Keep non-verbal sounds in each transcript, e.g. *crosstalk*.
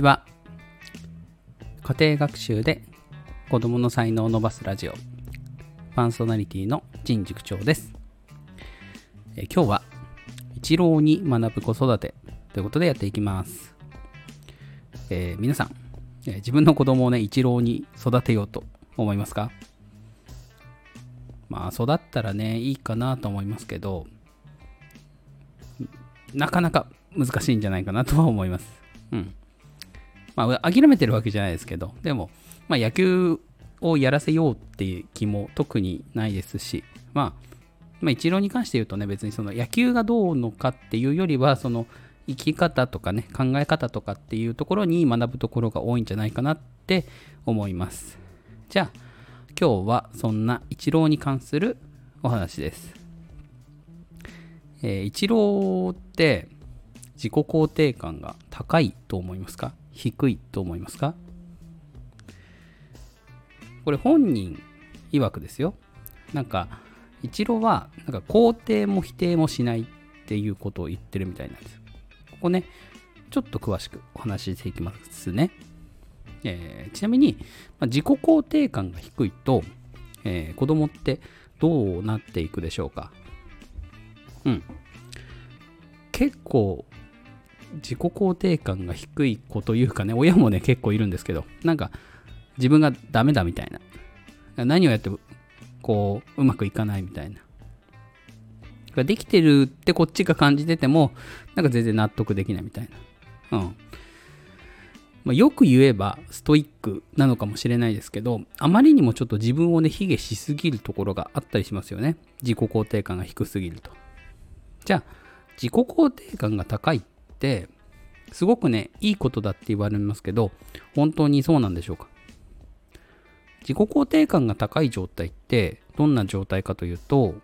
ちは。家庭学習で子供の才能を伸ばすラジオ、パーソナリティの陳塾長です。え今日は、一郎に学ぶ子育てということでやっていきます。えー皆さん、え自分の子供をね、一郎に育てようと思いますか？まあ、育ったらね、いいかなと思いますけど、なかなか難しいんじゃないかなとは思います。うん。まあ、諦めてるわけじゃないですけど、でも、まあ、野球をやらせようっていう気も特にないですし、まあ、まあ、一郎に関して言うとね、別にその野球がどうのかっていうよりは、その生き方とかね、考え方とかっていうところに学ぶところが多いんじゃないかなって思います。じゃあ、今日はそんな一郎に関するお話です。えー、一郎って自己肯定感が高いと思いますか？低いと思いますか？これ本人曰くですよ。なんか、一郎はなんか肯定も否定もしないっていうことを言ってるみたいなんです。ここね、ちょっと詳しくお話ししていきますね。えーちなみに、まあ自己肯定感が低いと、えー子供ってどうなっていくでしょうか？うん。結構、自己肯定感が低い子というかね、親もね、結構いるんですけど、なんか、自分がダメだみたいな。何をやっても、こう、うまくいかないみたいな。ができてるってこっちが感じてても、なんか全然納得できないみたいな。うん。まあ、よく言えばストイックなのかもしれないですけど、あまりにもちょっと自分をね、卑下しすぎるところがあったりしますよね。自己肯定感が低すぎると。じゃあ、自己肯定感が高いって、すごくね、いいことだって言われますけど、本当にそうなんでしょうか？自己肯定感が高い状態って、どんな状態かというと、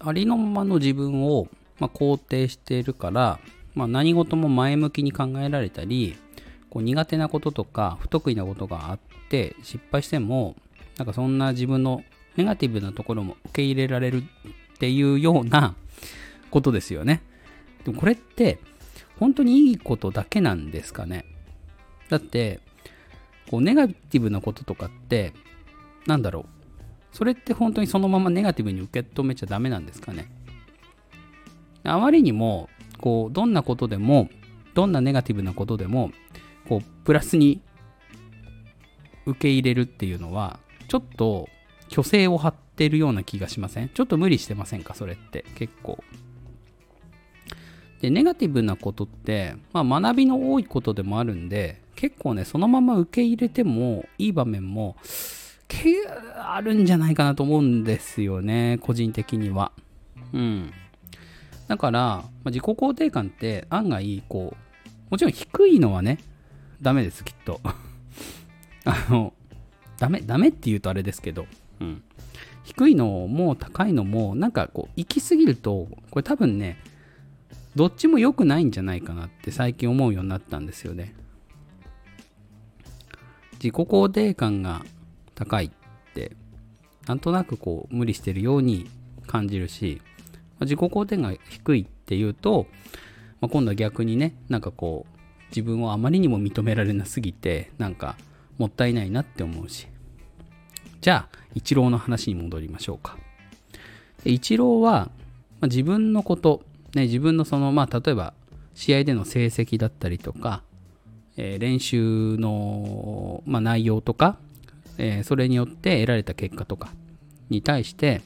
ありのままの自分を、まあ、肯定しているから、まあ、何事も前向きに考えられたりこう苦手なこととか不得意なことがあって失敗してもなんかそんな自分のネガティブなところも受け入れられるっていうようなことですよね。でもこれって本当にいいことだけなんですかね？だってこうネガティブなこととかってなんだろう？それって本当にそのままネガティブに受け止めちゃダメなんですかね？あまりにもこうどんなことでもどんなネガティブなことでもこうプラスに受け入れるっていうのはちょっと虚勢を張ってるような気がしません？ちょっと無理してませんか？それって結構。でネガティブなことって、まあ、学びの多いことでもあるんで結構ねそのまま受け入れてもいい場面もあるんじゃないかなと思うんですよね個人的には。うん。だから、まあ自己肯定感って案外こうもちろん低いのはねダメですきっと。*laughs* あのダメダメって言うとあれですけど、うん、低いのも高いのもなんかこう行き過ぎるとこれ多分ねどっちも良くないんじゃないかなって最近思うようになったんですよね。自己肯定感が高いってなんとなくこう無理してるように感じるし自己肯定が低いっていうと、まあ、今度は逆にねなんかこう自分をあまりにも認められなすぎてなんかもったいないなって思うし。じゃあイチローの話に戻りましょうか。でイチローは、まあ自分のこと、ね、自分のそのまあ例えば試合での成績だったりとか、えー練習の、まあ、内容とか、えーそれによって得られた結果とかに対して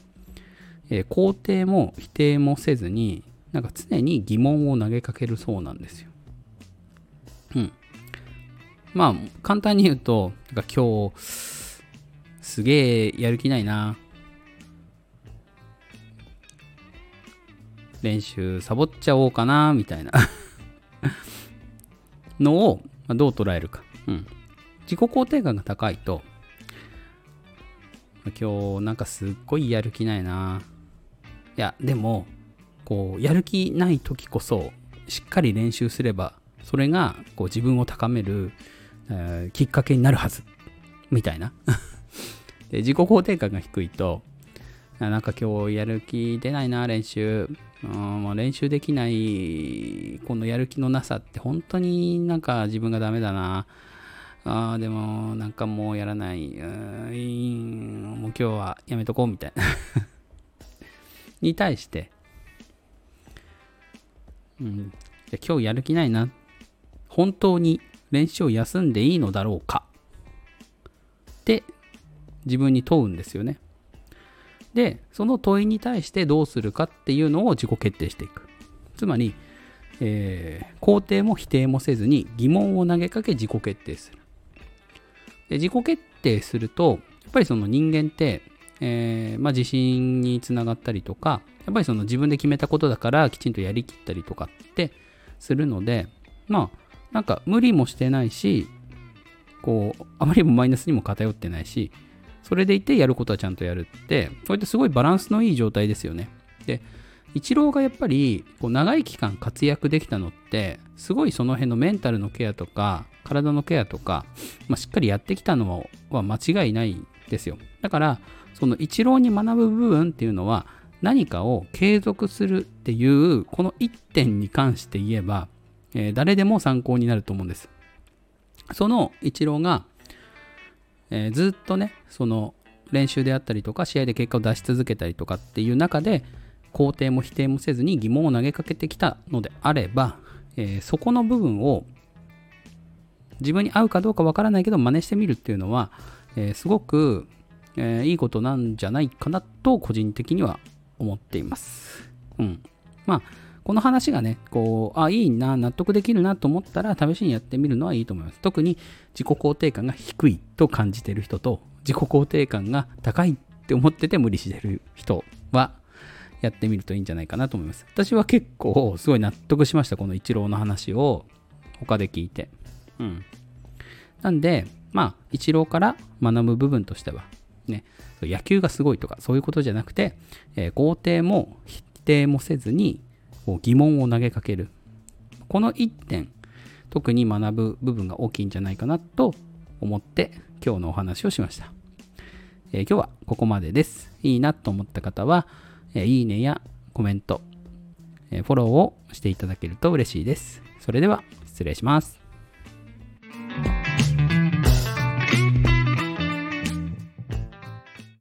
えー肯定も否定もせずになんか常に疑問を投げかけるそうなんですよ。うん。まあ簡単に言うとなんか今日すげえやる気ないな練習サボっちゃおうかなみたいな *laughs* のをどう捉えるか。うん。自己肯定感が高いと今日なんかすっごいやる気ないないやでもこうやる気ない時こそしっかり練習すればそれがこう自分を高める、えーきっかけになるはずみたいな *laughs* で自己肯定感が低いとなんか今日やる気出ないな、練習。うん、もう練習できない、このやる気のなさって本当になんか自分がダメだな。あ、でもなんかもうやらない。うん、もう今日はやめとこうみたいな *laughs* に対して、うん、じゃ今日やる気ないな。本当に練習を休んでいいのだろうかって自分に問うんですよね。で、その問いに対してどうするかっていうのを自己決定していく。つまり、えー、肯定も否定もせずに疑問を投げかけ自己決定する。で自己決定すると、やっぱりその人間って、えー、まあ、自信につながったりとか、やっぱりその自分で決めたことだからきちんとやりきったりとかってするので、まあ、なんか無理もしてないし、こう、あまりもマイナスにも偏ってないし、それでいてやることはちゃんとやるって、こうやってすごいバランスのいい状態ですよね。で、イチローがやっぱりこう長い期間活躍できたのって、すごいその辺のメンタルのケアとか、体のケアとか、まあ、しっかりやってきたのは間違いないですよ。だから、そのイチローに学ぶ部分っていうのは、何かを継続するっていう、この一点に関して言えば、えー、誰でも参考になると思うんです。そのイチローが、えー、ずっとね、その練習であったりとか、試合で結果を出し続けたりとかっていう中で、肯定も否定もせずに疑問を投げかけてきたのであれば、えー、そこの部分を自分に合うかどうかわからないけど真似してみるっていうのは、えー、すごく、えー、いいことなんじゃないかなと個人的には思っています。うん。まあこの話がね、こう、あ、いいな、納得できるなと思ったら、試しにやってみるのはいいと思います。特に自己肯定感が低いと感じてる人と、自己肯定感が高いって思ってて無理してる人は、やってみるといいんじゃないかなと思います。私は結構、すごい納得しました。このイチローの話を、他で聞いて。うん。なんで、まあ、イチローから学ぶ部分としては、ね、野球がすごいとか、そういうことじゃなくて、えー、肯定も否定もせずに、疑問を投げかける。この1点、特に学ぶ部分が大きいんじゃないかなと思って今日のお話をしました。えー、今日はここまでです。いいなと思った方は、えー、いいねやコメント、えー、フォローをしていただけると嬉しいです。それでは失礼します。